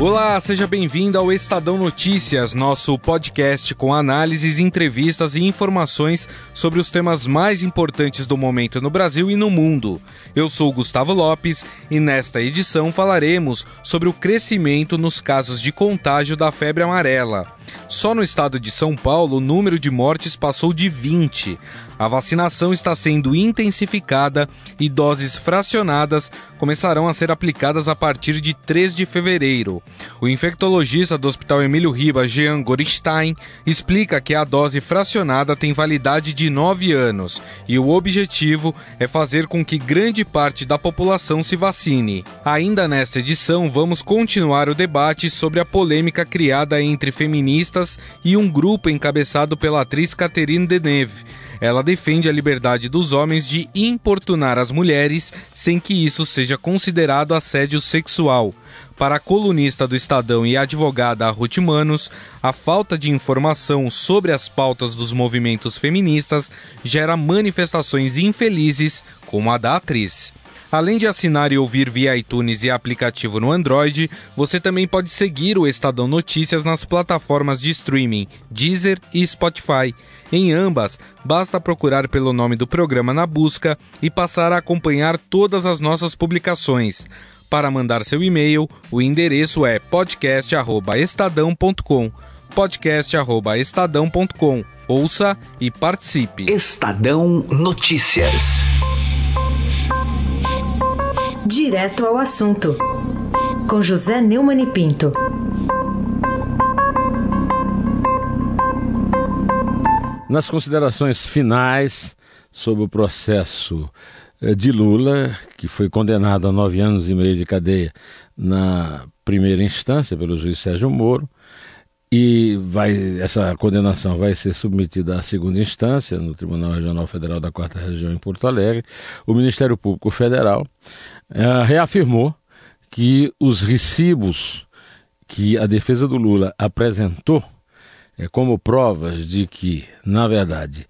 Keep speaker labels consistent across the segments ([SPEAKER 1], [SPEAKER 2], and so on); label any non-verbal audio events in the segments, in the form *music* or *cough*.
[SPEAKER 1] Olá, seja bem-vindo ao Estadão Notícias, nosso podcast com análises, entrevistas e informações sobre os temas mais importantes do momento no Brasil e no mundo. Eu sou Gustavo Lopes e nesta edição falaremos sobre o crescimento nos casos de contágio da febre amarela. Só no estado de São Paulo, o número de mortes passou de 20. A vacinação está sendo intensificada e doses fracionadas começarão a ser aplicadas a partir de 3 de fevereiro. O infectologista do Hospital Emílio Ribas, Jean Gorenstein, explica que a dose fracionada tem validade de 9 anos e o objetivo é fazer com que grande parte da população se vacine. Ainda nesta edição, vamos continuar o debate sobre a polêmica criada entre feministas e um grupo encabeçado pela atriz Catherine Deneuve ela defende a liberdade dos homens de importunar as mulheres sem que isso seja considerado assédio sexual. Para a colunista do Estadão e advogada Ruth Manos, a falta de informação sobre as pautas dos movimentos feministas gera manifestações infelizes, como a da atriz. Além de assinar e ouvir via iTunes e aplicativo no Android, você também pode seguir o Estadão Notícias nas plataformas de streaming Deezer e Spotify. Em ambas, basta procurar pelo nome do programa na busca e passar a acompanhar todas as nossas publicações. Para mandar seu e-mail, o endereço é podcast@estadão.com. podcast@estadão.com. Ouça e participe.
[SPEAKER 2] Estadão Notícias.
[SPEAKER 3] Direto ao assunto. Com José Neumann e Pinto.
[SPEAKER 4] Nas considerações finais sobre o processo eh, de Lula, que foi condenado a nove anos e meio de cadeia na primeira instância pelo juiz Sérgio Moro, e vai, essa condenação vai ser submetida à segunda instância no Tribunal Regional Federal da Quarta Região em Porto Alegre. O Ministério Público Federal uh, reafirmou que os recibos que a defesa do Lula apresentou é, como provas de que, na verdade,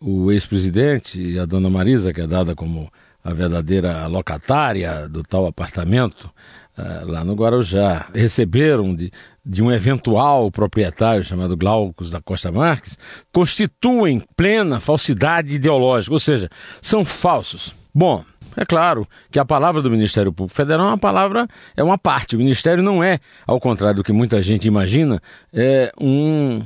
[SPEAKER 4] o ex-presidente e a dona Marisa, que é dada como a verdadeira locatária do tal apartamento uh, lá no Guarujá, receberam de, de um eventual proprietário chamado Glaucus da Costa Marques, constituem plena falsidade ideológica, ou seja, são falsos. Bom, é claro que a palavra do Ministério Público Federal é uma palavra, é uma parte. O Ministério não é, ao contrário do que muita gente imagina, é um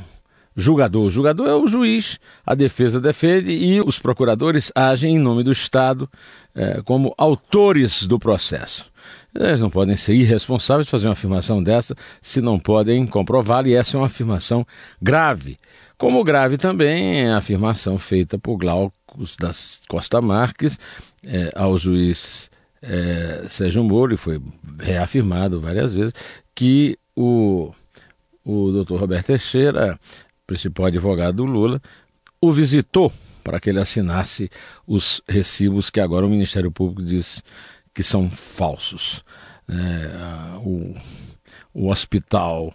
[SPEAKER 4] julgador. O julgador é o juiz, a defesa defende e os procuradores agem em nome do Estado é, como autores do processo. Eles não podem ser irresponsáveis de fazer uma afirmação dessa se não podem comprová-la, e essa é uma afirmação grave. Como grave também é a afirmação feita por Glaucus das Costa Marques é, ao juiz é, Sérgio Moro, e foi reafirmado várias vezes, que o, o doutor Roberto Teixeira, principal advogado do Lula, o visitou para que ele assinasse os recibos que agora o Ministério Público diz que são falsos. É, o, o hospital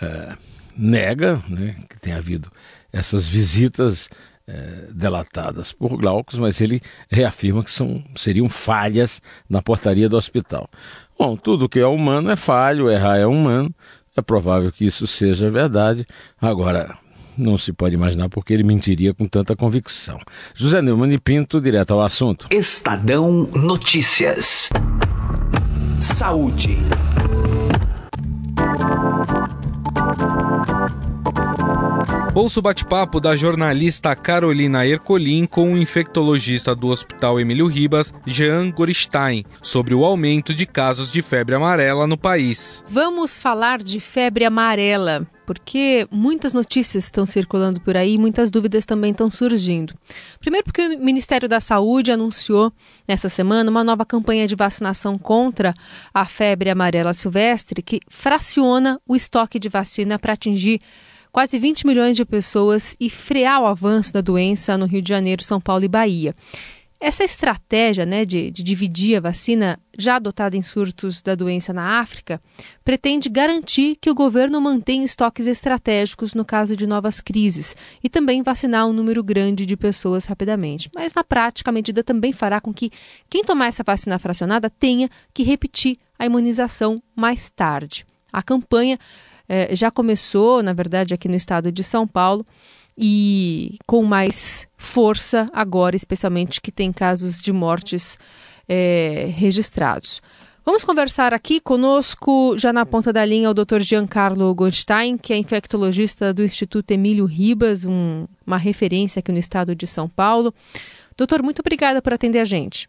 [SPEAKER 4] é, nega né, que tenha havido essas visitas é, delatadas por Glaucus, mas ele reafirma que são, seriam falhas na portaria do hospital. Bom, tudo que é humano é falho, errar é humano, é provável que isso seja verdade. Agora, não se pode imaginar porque ele mentiria com tanta convicção. José Neumann e Pinto, direto ao assunto.
[SPEAKER 2] Estadão Notícias. Saúde.
[SPEAKER 1] Ouça o bate-papo da jornalista Carolina Ercolim com o infectologista do Hospital Emílio Ribas, Jean Gorenstein, sobre o aumento de casos de febre amarela no país.
[SPEAKER 5] Vamos falar de febre amarela, porque muitas notícias estão circulando por aí, muitas dúvidas também estão surgindo. Primeiro, porque o Ministério da Saúde anunciou nessa semana uma nova campanha de vacinação contra a febre amarela silvestre que fraciona o estoque de vacina para atingir quase 20 milhões de pessoas e frear o avanço da doença no Rio de Janeiro, São Paulo e Bahia. Essa estratégia né, de, de, dividir a vacina, já adotada em surtos da doença na África, pretende garantir que o governo mantenha estoques estratégicos no caso de novas crises e também vacinar um número grande de pessoas rapidamente. Mas, na prática, a medida também fará com que quem tomar essa vacina fracionada tenha que repetir a imunização mais tarde. A campanha eh, já começou, na verdade, aqui no estado de São Paulo e com mais força agora, especialmente que tem casos de mortes é, registrados. Vamos conversar aqui conosco, já na ponta da linha, o Dr. Giancarlo Goldstein, que é infectologista do Instituto Emílio Ribas, um, uma referência aqui no estado de São Paulo. Doutor, muito obrigada por atender a gente.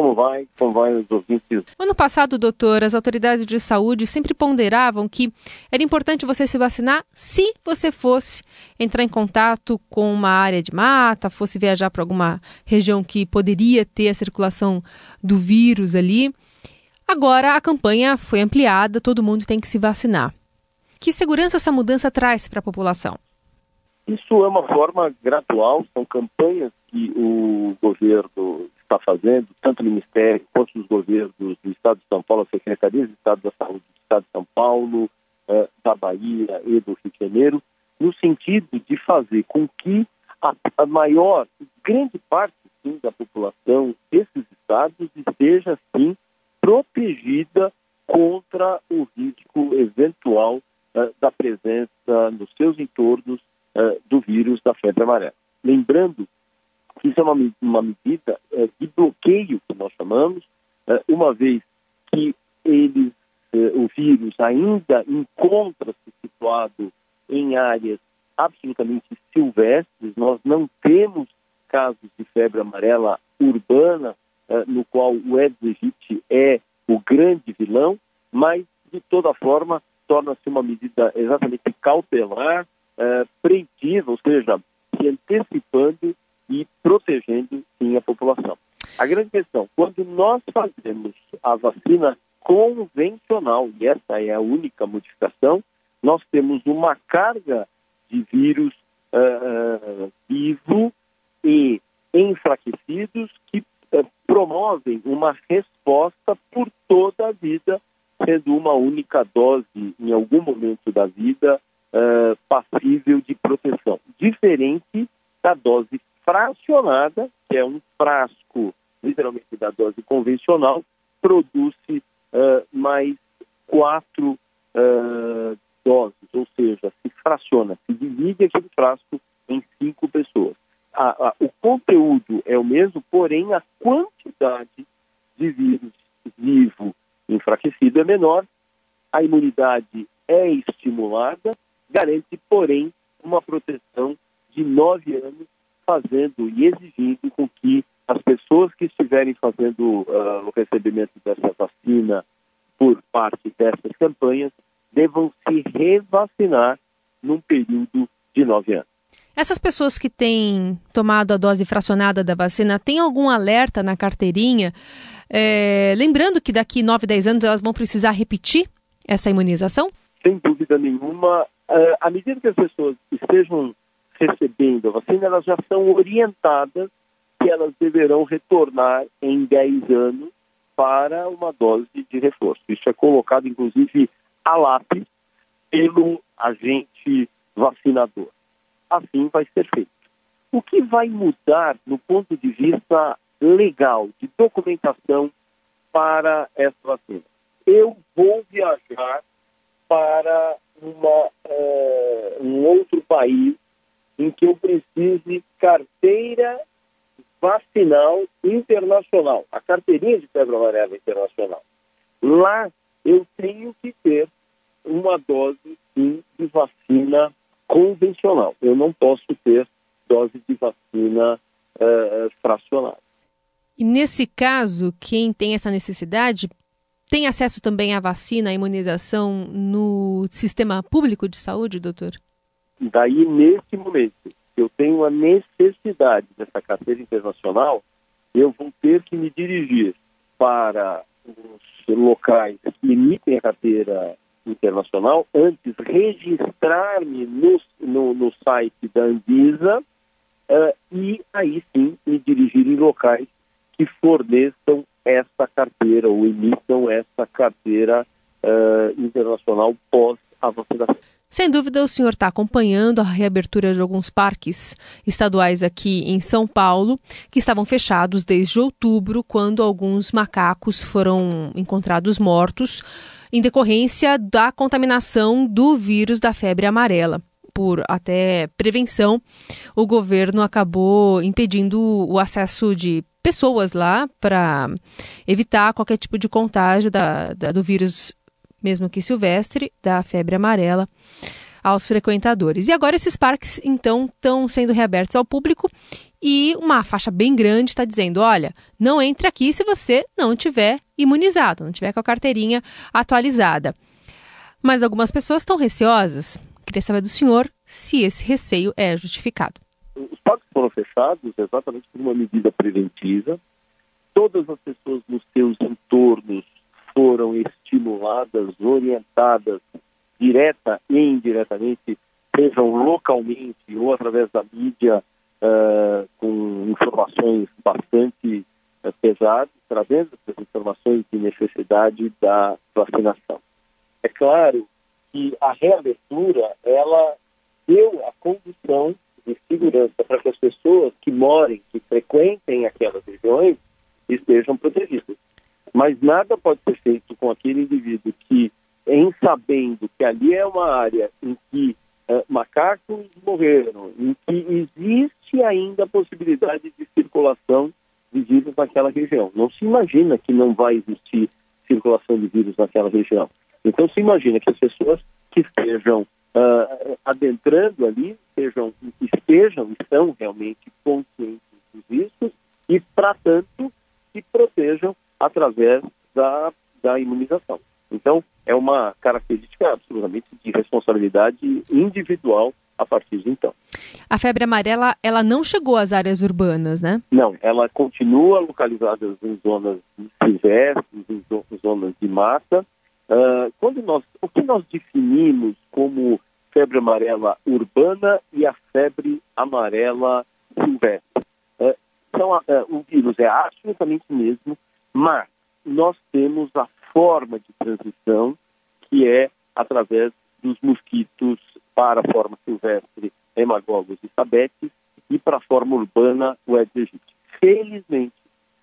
[SPEAKER 6] Como vai? Como vai os ouvintes?
[SPEAKER 5] Ano passado, doutor, as autoridades de saúde sempre ponderavam que era importante você se vacinar se você fosse entrar em contato com uma área de mata, fosse viajar para alguma região que poderia ter a circulação do vírus ali. Agora a campanha foi ampliada, todo mundo tem que se vacinar. Que segurança essa mudança traz para a população?
[SPEAKER 6] Isso é uma forma gradual, são campanhas que o governo está fazendo, tanto o Ministério quanto os governos do Estado de São Paulo, a Secretaria de Estado da Saúde do Estado de São Paulo, eh, da Bahia e do Rio de Janeiro, no sentido de fazer com que a, a maior, grande parte sim, da população desses estados esteja, sim, protegida contra o risco eventual eh, da presença nos seus entornos eh, do vírus da febre amarela. Lembrando isso é uma, uma medida é, de bloqueio, que nós chamamos, é, uma vez que eles, é, o vírus ainda encontra-se situado em áreas absolutamente silvestres, nós não temos casos de febre amarela urbana, no qual o Aedes aegypti é o grande vilão, mas, de toda forma, torna-se uma medida exatamente cautelar, preventiva, ou seja, se antecipando e protegendo sim a população. A grande questão, quando nós fazemos a vacina convencional, e essa é a única modificação, nós temos uma carga de vírus uh, vivo e enfraquecidos que uh, promovem uma resposta por toda a vida, sendo uma única dose em algum momento da vida uh, passível de proteção, diferente da dose fracionada, que é um frasco, literalmente da dose convencional, produz uh, mais quatro uh, doses, ou seja, se fraciona, se divide aquele frasco em cinco pessoas. A, a, o conteúdo é o mesmo, porém a quantidade de vírus vivo enfraquecido é menor, a imunidade é estimulada, garante, porém, uma proteção de nove anos fazendo e exigindo com que as pessoas que estiverem fazendo uh, o recebimento dessa vacina por parte dessas campanhas devam se revacinar num período de nove anos.
[SPEAKER 5] Essas pessoas que têm tomado a dose fracionada da vacina, têm algum alerta na carteirinha? É, lembrando que daqui 9, 10 anos elas vão precisar repetir essa imunização?
[SPEAKER 6] Sem dúvida nenhuma. Uh, à medida que as pessoas estejam recebendo a vacina, elas já são orientadas que elas deverão retornar em 10 anos para uma dose de reforço. Isso é colocado, inclusive, a lápis pelo agente vacinador. Assim vai ser feito. O que vai mudar no ponto de vista legal, de documentação para essa vacina? Eu vou viajar para uma, uh, um outro país em que eu precise carteira vacinal internacional, a carteirinha de febre amarela internacional. Lá eu tenho que ter uma dose sim, de vacina convencional. Eu não posso ter dose de vacina uh, fracionada.
[SPEAKER 5] E nesse caso, quem tem essa necessidade tem acesso também à vacina, à imunização no sistema público de saúde, doutor?
[SPEAKER 6] Daí, nesse momento, eu tenho a necessidade dessa carteira internacional, eu vou ter que me dirigir para os locais que emitem a carteira internacional, antes registrar-me no, no, no, site da Anvisa uh, e aí sim me dirigir em locais que forneçam essa carteira ou emitam essa carteira uh, internacional pós a vacinação.
[SPEAKER 5] Sem dúvida, o senhor está acompanhando a reabertura de alguns parques estaduais aqui em São Paulo, que estavam fechados desde outubro, quando alguns macacos foram encontrados mortos em decorrência da contaminação do vírus da febre amarela. Por até prevenção, o governo acabou impedindo o acesso de pessoas lá para evitar qualquer tipo de contágio da, da, do vírus mesmo que silvestre, da febre amarela aos frequentadores. E agora esses parques, então, estão sendo reabertos ao público e uma faixa bem grande está dizendo: olha, não entre aqui se você não tiver imunizado, não tiver com a carteirinha atualizada. Mas algumas pessoas estão receosas. Queria saber do senhor se esse receio é justificado.
[SPEAKER 6] Os parques foram fechados exatamente por uma medida preventiva. Todas as pessoas nos seus entornos foram estimuladas, orientadas, direta e indiretamente, sejam localmente ou através da mídia, uh, com informações bastante uh, pesadas, trazendo essas informações de necessidade da vacinação. É claro que a reabertura, ela deu a condição de segurança para que as pessoas que morem, que frequentem aquelas regiões, estejam protegidas. Mas nada pode ser feito com aquele indivíduo que, em sabendo que ali é uma área em que uh, macacos morreram, em que existe ainda a possibilidade de circulação de vírus naquela região. Não se imagina que não vai existir circulação de vírus naquela região. Então se imagina que as pessoas que estejam uh, adentrando ali estejam, estejam, estão realmente conscientes dos e, para tanto, se protejam através da, da imunização. Então, é uma característica absolutamente de responsabilidade individual a partir de então.
[SPEAKER 5] A febre amarela, ela não chegou às áreas urbanas, né?
[SPEAKER 6] Não, ela continua localizada em zonas silvestres, em zonas de mata. Uh, quando nós, o que nós definimos como febre amarela urbana e a febre amarela silvestre? Uh, então, uh, o vírus é absolutamente mesmo mas nós temos a forma de transição que é através dos mosquitos para a forma silvestre hemagogos e sabetes e para a forma urbana o Aedes aegypti. Felizmente,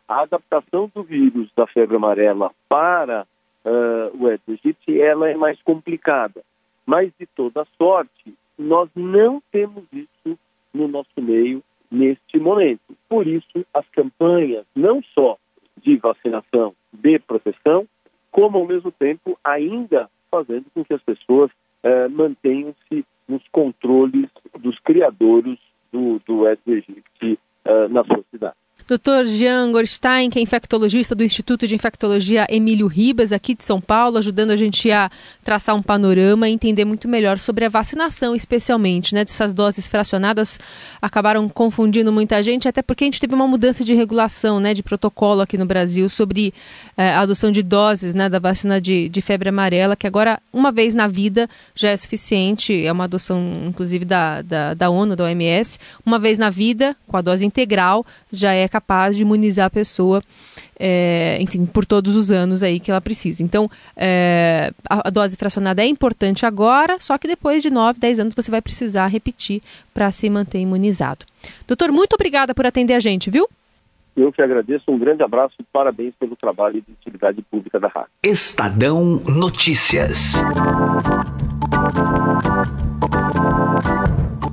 [SPEAKER 6] a adaptação do vírus da febre amarela para uh, o Aedes aegypti ela é mais complicada. Mas, de toda sorte, nós não temos isso no nosso meio neste momento. Por isso, as campanhas, não só de vacinação, de proteção, como ao mesmo tempo ainda fazendo com que as pessoas eh, mantenham-se nos controles dos criadores do, do Aedes eh, na sua cidade.
[SPEAKER 5] Dr. Jean Gorstein, que é infectologista do Instituto de Infectologia Emílio Ribas, aqui de São Paulo, ajudando a gente a traçar um panorama e entender muito melhor sobre a vacinação, especialmente, né? Dessas doses fracionadas acabaram confundindo muita gente, até porque a gente teve uma mudança de regulação, né? De protocolo aqui no Brasil sobre eh, a adoção de doses, né? Da vacina de, de febre amarela, que agora, uma vez na vida, já é suficiente. É uma adoção, inclusive, da, da, da ONU, da OMS. Uma vez na vida, com a dose integral, já é capaz de imunizar a pessoa, é, enfim, por todos os anos aí que ela precisa. Então, é, a, a, dose fracionada é importante agora, só que depois de 9, 10 anos você vai precisar repetir para se manter imunizado. Doutor, muito obrigada por atender a gente, viu?
[SPEAKER 6] Eu que agradeço, um grande abraço e parabéns pelo trabalho de utilidade pública da rádio.
[SPEAKER 2] Estadão Notícias.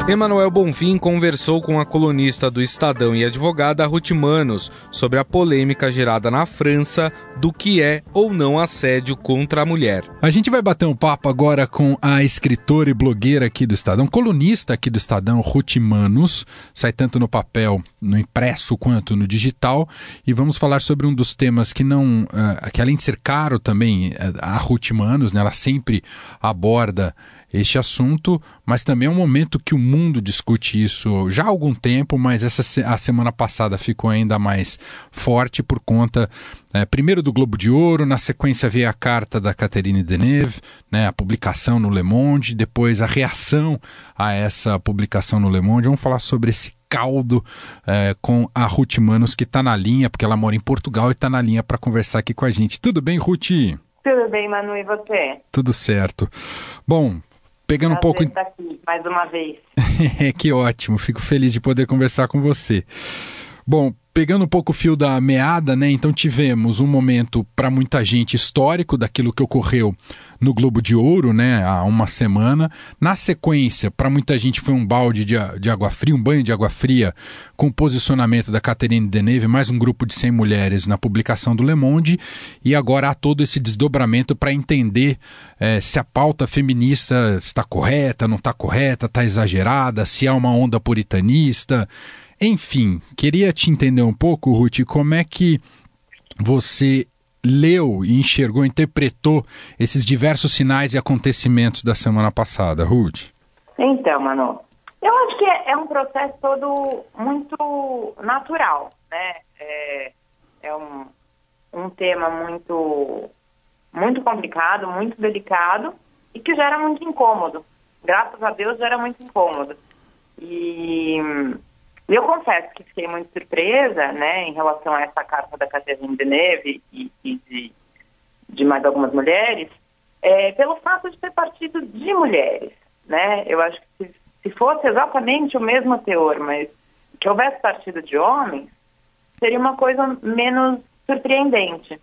[SPEAKER 1] Emanuel Bonfim conversou com a colunista do Estadão e advogada Ruth Manos sobre a polêmica gerada na França do que é ou não assédio contra a mulher.
[SPEAKER 7] A gente vai bater um papo agora com a escritora e blogueira aqui do Estadão, colunista aqui do Estadão, Ruth Manos, sai tanto no papel, no impresso quanto no digital, e vamos falar sobre um dos temas que não, uh, que além de ser caro também, uh, a Ruth Manos, né, ela sempre aborda este assunto, mas também é um momento que o mundo discute isso já há algum tempo, mas essa a semana passada ficou ainda mais forte por conta, é, primeiro do Globo de Ouro, na sequência veio a carta da Catherine Deneuve, né, a publicação no Le Monde, depois a reação a essa publicação no Le Monde. Vamos falar sobre esse caldo é, com a Ruth Manos, que está na linha, porque ela mora em Portugal e está na linha para conversar aqui com a gente. Tudo bem, Ruth?
[SPEAKER 8] Tudo bem, Manu, e você?
[SPEAKER 7] Tudo certo. Bom, pegando
[SPEAKER 8] Prazer
[SPEAKER 7] um pouco.
[SPEAKER 8] Estar aqui mais uma vez. *laughs*
[SPEAKER 7] que ótimo, fico feliz de poder conversar com você. Bom, pegando um pouco o fio da meada, né? Então tivemos um momento para muita gente histórico daquilo que ocorreu no Globo de Ouro, né? Há uma semana. Na sequência, para muita gente foi um balde de, de, água fria, um banho de água fria, com o posicionamento da Catherine Deneuve, mais um grupo de 100 mulheres na publicação do Le Monde. E agora há todo esse desdobramento para entender é, se a pauta feminista está correta, não está correta, está exagerada, se há uma onda puritanista. Enfim, queria te entender um pouco, Ruth, como é que você leu e enxergou, interpretou esses diversos sinais e acontecimentos da semana passada, Ruth?
[SPEAKER 8] Então, Manu, eu acho que é, é um processo todo muito natural, né? É, é um, um tema muito, muito complicado, muito delicado e que gera muito incômodo. Graças a Deus gera muito incômodo. E eu confesso que fiquei muito surpresa, né, em relação a essa carta da Catherine Deneuve e, e de, de, mais algumas mulheres, é, pelo fato de ter partido de mulheres, né? Eu acho que se, se fosse exatamente o mesmo teor, mas que houvesse partido de homens, seria uma coisa menos surpreendente.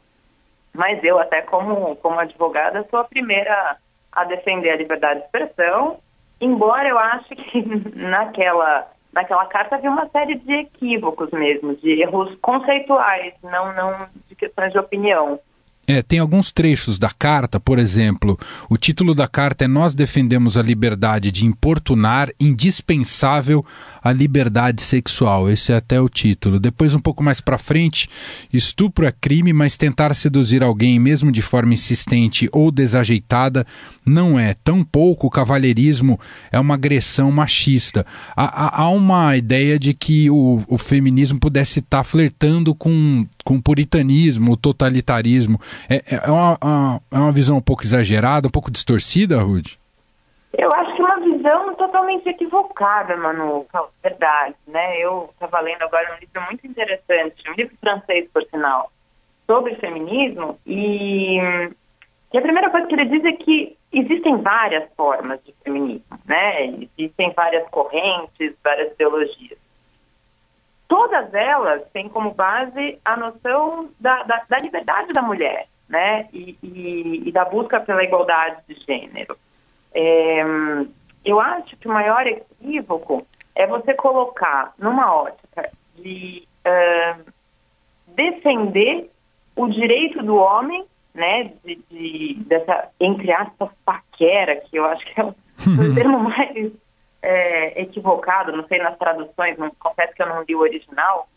[SPEAKER 8] Mas eu, até como, como advogada, sou a primeira a defender a liberdade de expressão, embora eu ache que *laughs* naquela naquela carta havia uma série de equívocos mesmo, de erros conceituais, não, não de questões de opinião.
[SPEAKER 7] É, tem alguns trechos da carta, por exemplo, o título da carta é Nós defendemos a liberdade de importunar, indispensável a liberdade sexual. Esse é até o título. Depois, um pouco mais para frente, estupro é crime, mas tentar seduzir alguém, mesmo de forma insistente ou desajeitada, não é. Tampouco o cavalheirismo é uma agressão machista. Há, há uma ideia de que o, o feminismo pudesse estar flertando com, com o puritanismo, o totalitarismo. É, é, é uma, uma, é uma visão um pouco exagerada, um pouco distorcida, Rude?
[SPEAKER 8] Eu acho que é uma visão totalmente equivocada, Manu, verdade, né? Eu estava lendo agora um livro muito interessante, um livro francês, por sinal, sobre feminismo, e, e a primeira coisa que ele diz é que existem várias formas de feminismo, né? Existem várias correntes, várias ideologias. Todas elas têm como base a noção da, da, da liberdade da mulher, né? E, e, e, da busca pela igualdade de gênero. É, eu acho que o maior equívoco é você colocar numa ótica de uh, defender o direito do homem, né, de, de, dessa, entre aspas, paquera, que eu acho que é o, o *laughs* termo mais é, equivocado, não sei nas traduções, não, confesso que eu não li o original,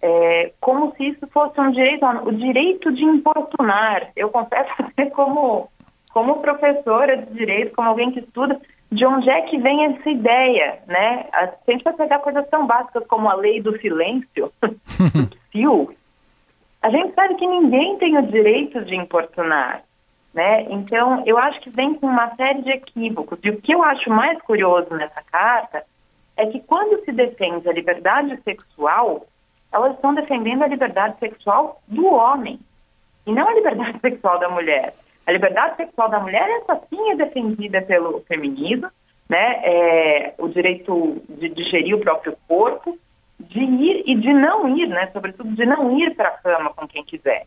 [SPEAKER 8] é, como se isso fosse um direito, o direito de importunar. Eu confesso *laughs* que como, como professora de direito, como alguém que estuda, de onde é que vem essa ideia, né? A gente vai pegar coisas tão básicas como a lei do silêncio, *laughs* do *laughs* a gente sabe que ninguém tem o direito de importunar, né? Então, eu acho que vem com uma série de equívocos. E o que eu acho mais curioso nessa carta é que quando se defende a liberdade sexual, elas estão defendendo a liberdade sexual do homem e não a liberdade *laughs* sexual da mulher. A liberdade sexual da mulher, essa sim é defendida pelo feminismo, né? É, o direito de, de gerir o próprio corpo, de ir e de não ir, né? Sobretudo de não ir para a cama com quem quiser.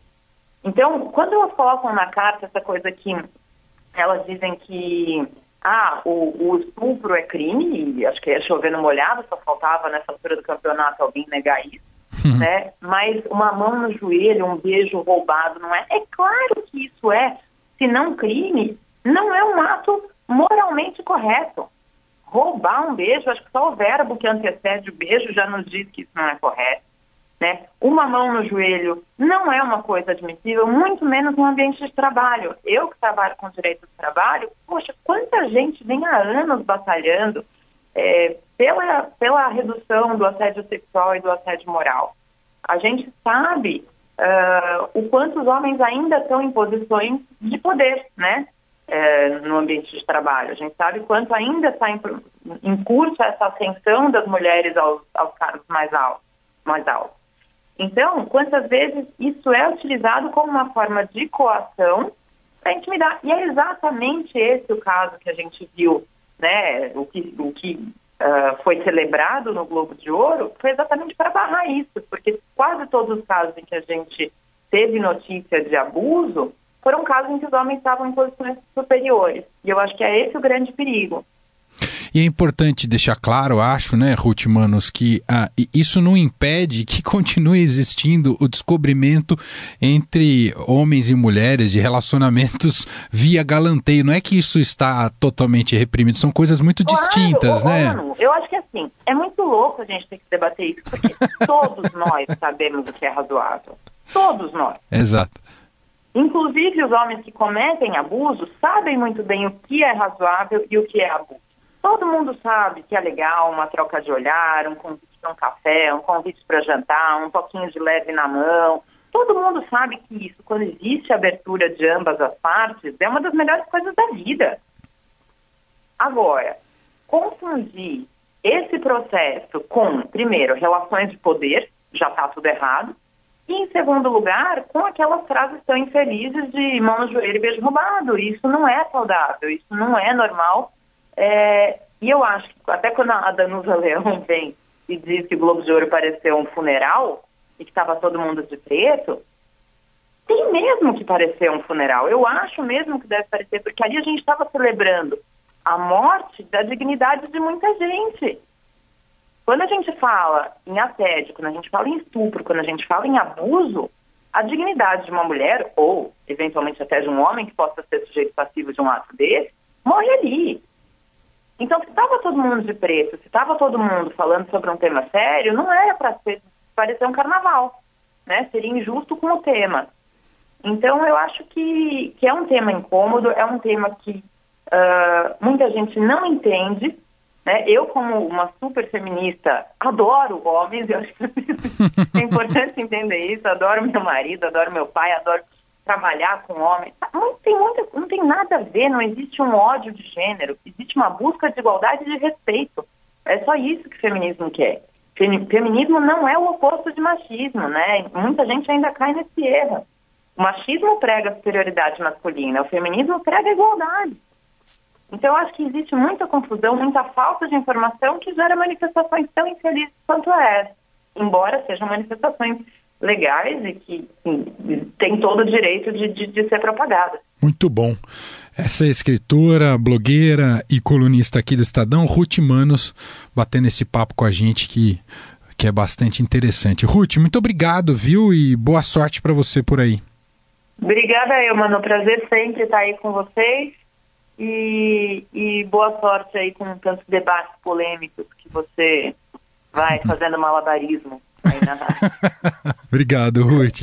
[SPEAKER 8] Então, quando elas colocam na carta essa coisa que elas dizem que ah, o, o estupro é crime, e acho que é chovendo molhado, só faltava nessa altura do campeonato alguém negar isso, uhum. né? Mas uma mão no joelho, um beijo roubado, não é? É claro que isso é, se não crime, não é um ato moralmente correto. Roubar um beijo, acho que só o verbo que antecede o beijo já nos diz que isso não é correto. Né? Uma mão no joelho não é uma coisa admissível, muito menos no ambiente de trabalho. Eu que trabalho com direito do trabalho, poxa, quanta gente vem há anos batalhando é, pela, pela redução do assédio sexual e do assédio moral. A gente sabe uh, o quanto os homens ainda estão em posições de poder, né? É, no ambiente de trabalho. A gente sabe quanto ainda está em curso essa ascensão das mulheres aos, aos cargos mais altos, mais altos. Então, quantas vezes isso é utilizado como uma forma de coação para intimidar? E é exatamente esse o caso que a gente viu, né? O que, o que uh, foi celebrado no Globo de Ouro foi exatamente para barrar isso, porque quase todos os casos em que a gente teve notícia de abuso foram casos em que os homens estavam em posições superiores. E eu acho que é esse o grande perigo.
[SPEAKER 7] E é importante deixar claro, acho, né, Ruth Manos, que ah, isso não impede que *laughs* continue existindo o descobrimento entre homens e mulheres de relacionamentos *laughs* via galanteio. Não é que isso está totalmente reprimido, são coisas muito claro, distintas, né?
[SPEAKER 8] Mano, eu acho que assim, é muito louco a gente ter que debater isso, porque *laughs* todos nós sabemos o que é razoável. Todos nós.
[SPEAKER 7] Exato.
[SPEAKER 8] Inclusive, os homens que cometem abuso sabem muito bem o que é razoável e o que é abuso. Todo mundo sabe que é legal uma troca de olhar, um convite para um café, um convite para jantar, um pouquinho de leve na mão. Todo mundo sabe que isso, quando existe abertura de ambas as partes, é uma das melhores coisas da vida. Agora, confundir esse processo com, primeiro, relações de poder, já está tudo errado, e, em segundo lugar, com aquelas frases tão infelizes de mão no joelho e beijo roubado. Isso não é saudável, isso não é normal. É, e eu acho que até quando a Danusa Leão *laughs* vem e diz que o Globo de Ouro pareceu um funeral e que estava todo mundo de preto, tem mesmo que parecer um funeral. Eu acho mesmo que deve parecer, porque ali a gente estava celebrando a morte da dignidade de muita gente. Quando a gente fala em assédio, quando a gente fala em estupro, quando a gente fala em abuso, a dignidade de uma mulher, ou eventualmente até de um homem que possa ser sujeito passivo de um ato desse, morre ali. Então, se estava todo mundo de preto, se estava todo mundo falando sobre um tema sério, não era para parecer um carnaval, né? Seria injusto com o tema. Então, eu acho que, que é um tema incômodo, é um tema que uh, muita gente não entende, né? Eu, como uma super feminista, adoro homens, eu acho que *laughs* é importante entender isso. Adoro meu marido, adoro meu pai, adoro trabalhar com homens. Não tem, muita, não tem nada a ver, não existe um ódio de gênero, existe uma busca de igualdade e de respeito. É só isso que o feminismo quer. Feminismo não é o oposto de machismo, né? Muita gente ainda cai nesse erro. O machismo prega a superioridade masculina, o feminismo prega a igualdade. Então, acho que existe muita confusão, muita falta de informação que gera manifestações tão infelizes quanto essa, embora sejam manifestações legais e que tem todo o direito de, de, de ser propagada.
[SPEAKER 7] Muito bom. Essa é escritora, blogueira e colunista aqui do Estadão, Ruth Manos, batendo esse papo com a gente que, que é bastante interessante. Ruth, muito obrigado, viu? E boa sorte para você por aí.
[SPEAKER 8] Obrigada, eu, mano. Prazer sempre estar aí com vocês. E, e boa sorte aí com tantos debates polêmicos que você vai *laughs* fazendo malabarismo *laughs*
[SPEAKER 7] Obrigado, Ruth.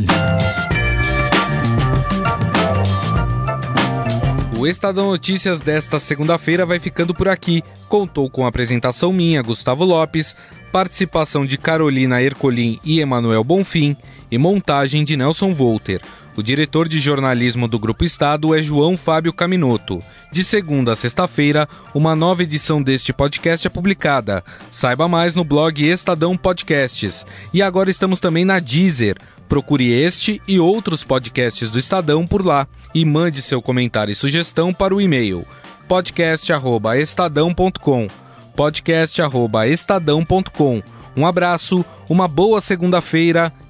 [SPEAKER 1] O Estadão Notícias desta segunda-feira vai ficando por aqui. Contou com apresentação minha, Gustavo Lopes, participação de Carolina Ercolim e Emanuel Bonfim e montagem de Nelson Volter. O diretor de jornalismo do Grupo Estado é João Fábio Caminoto. De segunda a sexta-feira, uma nova edição deste podcast é publicada. Saiba mais no blog Estadão Podcasts. E agora estamos também na Deezer. Procure este e outros podcasts do Estadão por lá e mande seu comentário e sugestão para o e-mail podcast@estadão.com. podcast@estadão.com. Um abraço, uma boa segunda-feira